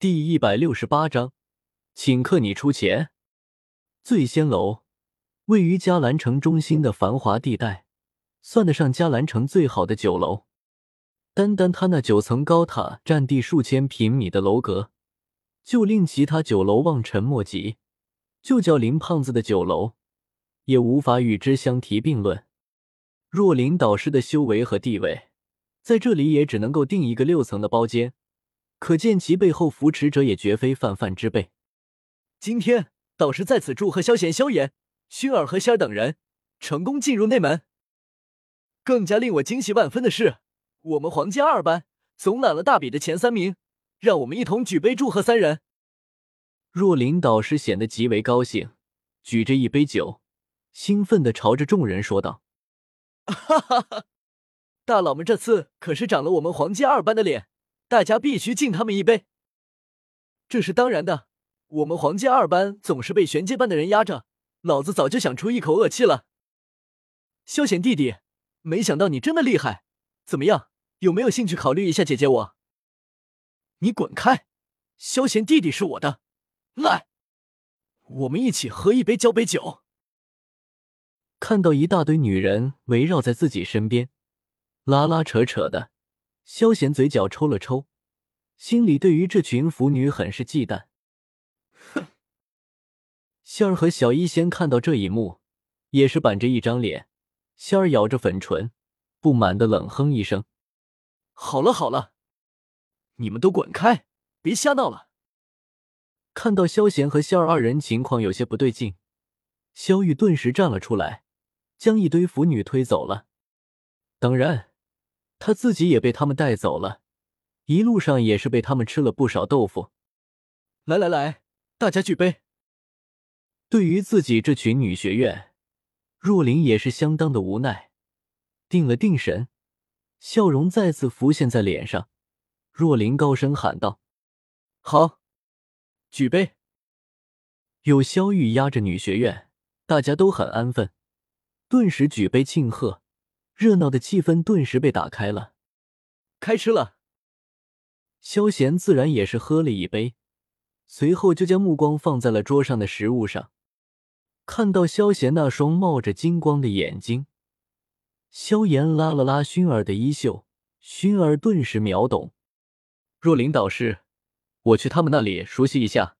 第一百六十八章，请客你出钱。醉仙楼位于迦兰城中心的繁华地带，算得上迦兰城最好的酒楼。单单它那九层高塔，占地数千平米的楼阁，就令其他酒楼望尘莫及。就叫林胖子的酒楼，也无法与之相提并论。若林导师的修为和地位，在这里也只能够订一个六层的包间。可见其背后扶持者也绝非泛泛之辈。今天导师在此祝贺萧贤、萧炎、薰儿和仙儿等人成功进入内门。更加令我惊喜万分的是，我们皇家二班总揽了大比的前三名，让我们一同举杯祝贺三人。若琳导师显得极为高兴，举着一杯酒，兴奋的朝着众人说道：“ 哈哈哈，大佬们这次可是长了我们皇家二班的脸。”大家必须敬他们一杯，这是当然的。我们黄金二班总是被玄阶班的人压着，老子早就想出一口恶气了。萧贤弟弟，没想到你真的厉害，怎么样？有没有兴趣考虑一下姐姐我？你滚开！萧贤弟弟是我的，来，我们一起喝一杯交杯酒。看到一大堆女人围绕在自己身边，拉拉扯扯的。萧贤嘴角抽了抽，心里对于这群腐女很是忌惮。哼！仙儿和小医仙看到这一幕，也是板着一张脸。仙儿咬着粉唇，不满的冷哼一声：“好了好了，你们都滚开，别瞎闹了。”看到萧贤和仙儿二人情况有些不对劲，萧玉顿时站了出来，将一堆腐女推走了。当然。他自己也被他们带走了，一路上也是被他们吃了不少豆腐。来来来，大家举杯。对于自己这群女学院，若琳也是相当的无奈。定了定神，笑容再次浮现在脸上。若琳高声喊道：“好，举杯！”有萧玉压着女学院，大家都很安分，顿时举杯庆贺。热闹的气氛顿时被打开了，开吃了。萧贤自然也是喝了一杯，随后就将目光放在了桌上的食物上。看到萧贤那双冒着金光的眼睛，萧炎拉了拉薰儿的衣袖，薰儿顿时秒懂。若琳导师，我去他们那里熟悉一下。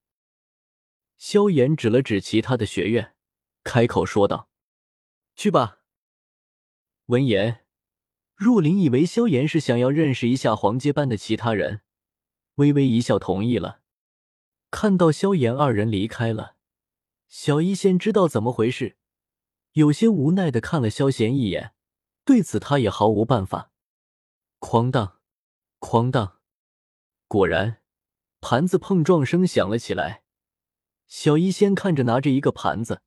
萧炎指了指其他的学院，开口说道：“去吧。”闻言，若琳以为萧炎是想要认识一下黄阶班的其他人，微微一笑，同意了。看到萧炎二人离开了，小医仙知道怎么回事，有些无奈的看了萧炎一眼，对此他也毫无办法。哐当，哐当，果然，盘子碰撞声响了起来。小医仙看着拿着一个盘子，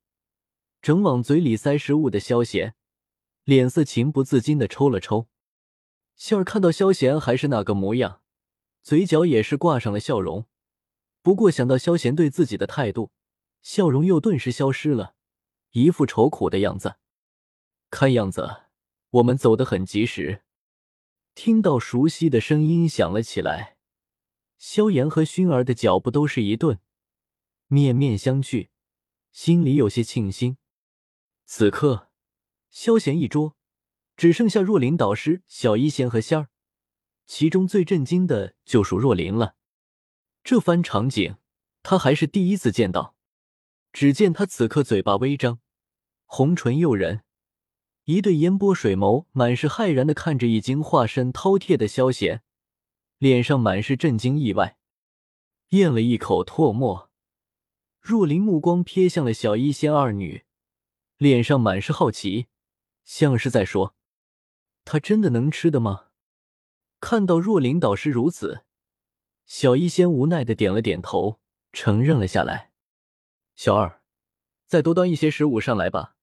正往嘴里塞食物的萧炎。脸色情不自禁的抽了抽，笑儿看到萧贤还是那个模样，嘴角也是挂上了笑容。不过想到萧贤对自己的态度，笑容又顿时消失了，一副愁苦的样子。看样子我们走得很及时。听到熟悉的声音响了起来，萧炎和薰儿的脚步都是一顿，面面相觑，心里有些庆幸。此刻。萧贤一桌，只剩下若琳导师、小医仙和仙儿，其中最震惊的就属若琳了。这番场景，他还是第一次见到。只见他此刻嘴巴微张，红唇诱人，一对烟波水眸满是骇然的看着已经化身饕餮的萧贤，脸上满是震惊意外，咽了一口唾沫。若琳目光瞥向了小医仙二女，脸上满是好奇。像是在说：“他真的能吃的吗？”看到若琳导师如此，小医仙无奈的点了点头，承认了下来。小二，再多端一些食物上来吧。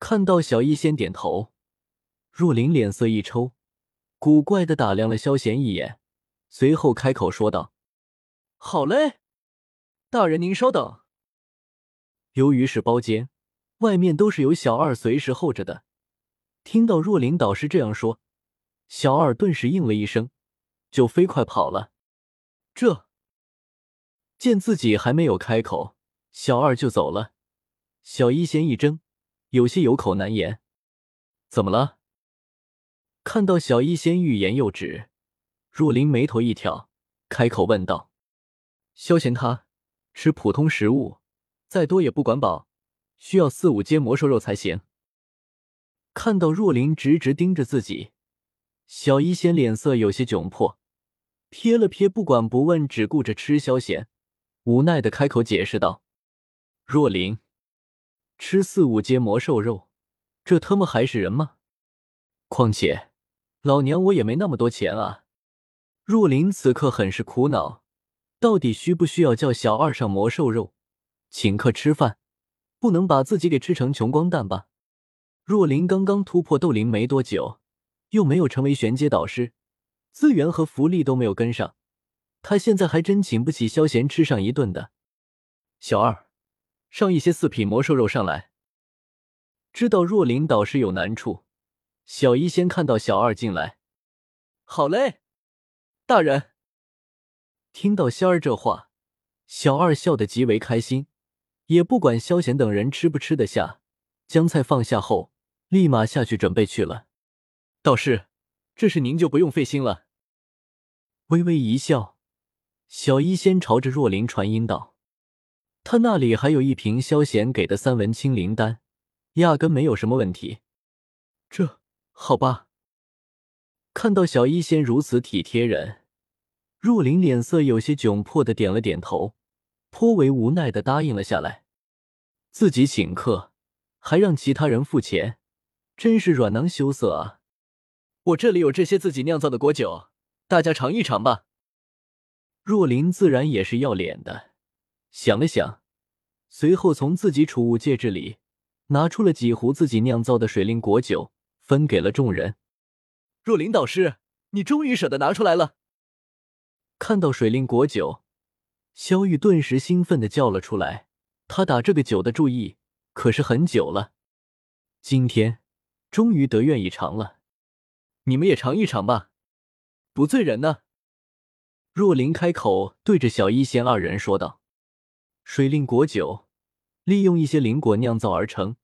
看到小医仙点头，若琳脸色一抽，古怪的打量了萧贤一眼，随后开口说道：“好嘞，大人您稍等。”由于是包间。外面都是有小二随时候着的。听到若琳导师这样说，小二顿时应了一声，就飞快跑了。这见自己还没有开口，小二就走了。小一仙一怔，有些有口难言。怎么了？看到小一仙欲言又止，若琳眉头一挑，开口问道：“萧贤他吃普通食物，再多也不管饱，需要四五阶魔兽肉才行。”看到若琳直直盯着自己，小一仙脸色有些窘迫，瞥了瞥，不管不问，只顾着吃萧贤，无奈的开口解释道：“若琳，吃四五阶魔兽肉，这他妈还是人吗？况且，老娘我也没那么多钱啊。”若琳此刻很是苦恼，到底需不需要叫小二上魔兽肉，请客吃饭，不能把自己给吃成穷光蛋吧？若琳刚刚突破斗灵没多久，又没有成为玄阶导师，资源和福利都没有跟上，他现在还真请不起萧贤吃上一顿的。小二，上一些四品魔兽肉上来。知道若琳导师有难处，小一先看到小二进来，好嘞，大人。听到仙儿这话，小二笑得极为开心，也不管萧贤等人吃不吃得下，将菜放下后。立马下去准备去了，道士，这事您就不用费心了。微微一笑，小医仙朝着若琳传音道：“他那里还有一瓶萧贤给的三文清灵丹，压根没有什么问题。”这好吧。看到小医仙如此体贴人，若琳脸色有些窘迫的点了点头，颇为无奈的答应了下来。自己请客，还让其他人付钱。真是软囊羞涩啊！我这里有这些自己酿造的果酒，大家尝一尝吧。若琳自然也是要脸的，想了想，随后从自己储物戒指里拿出了几壶自己酿造的水灵果酒，分给了众人。若琳导师，你终于舍得拿出来了！看到水灵果酒，萧玉顿时兴奋的叫了出来。他打这个酒的注意可是很久了，今天。终于得愿以偿了，你们也尝一尝吧，不醉人呢。若琳开口对着小一仙二人说道：“水灵果酒，利用一些灵果酿造而成，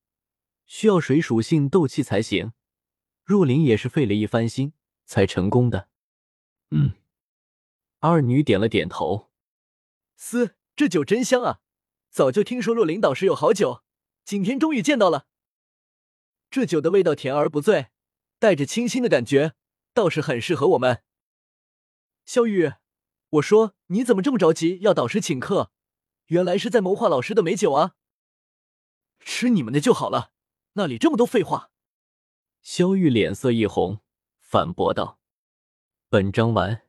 需要水属性斗气才行。若琳也是费了一番心才成功的。”嗯，二女点了点头。嘶，这酒真香啊！早就听说若琳导师有好酒，今天终于见到了。这酒的味道甜而不醉，带着清新的感觉，倒是很适合我们。萧玉，我说你怎么这么着急要导师请客？原来是在谋划老师的美酒啊！吃你们的就好了，那里这么多废话。萧玉脸色一红，反驳道：“本章完。”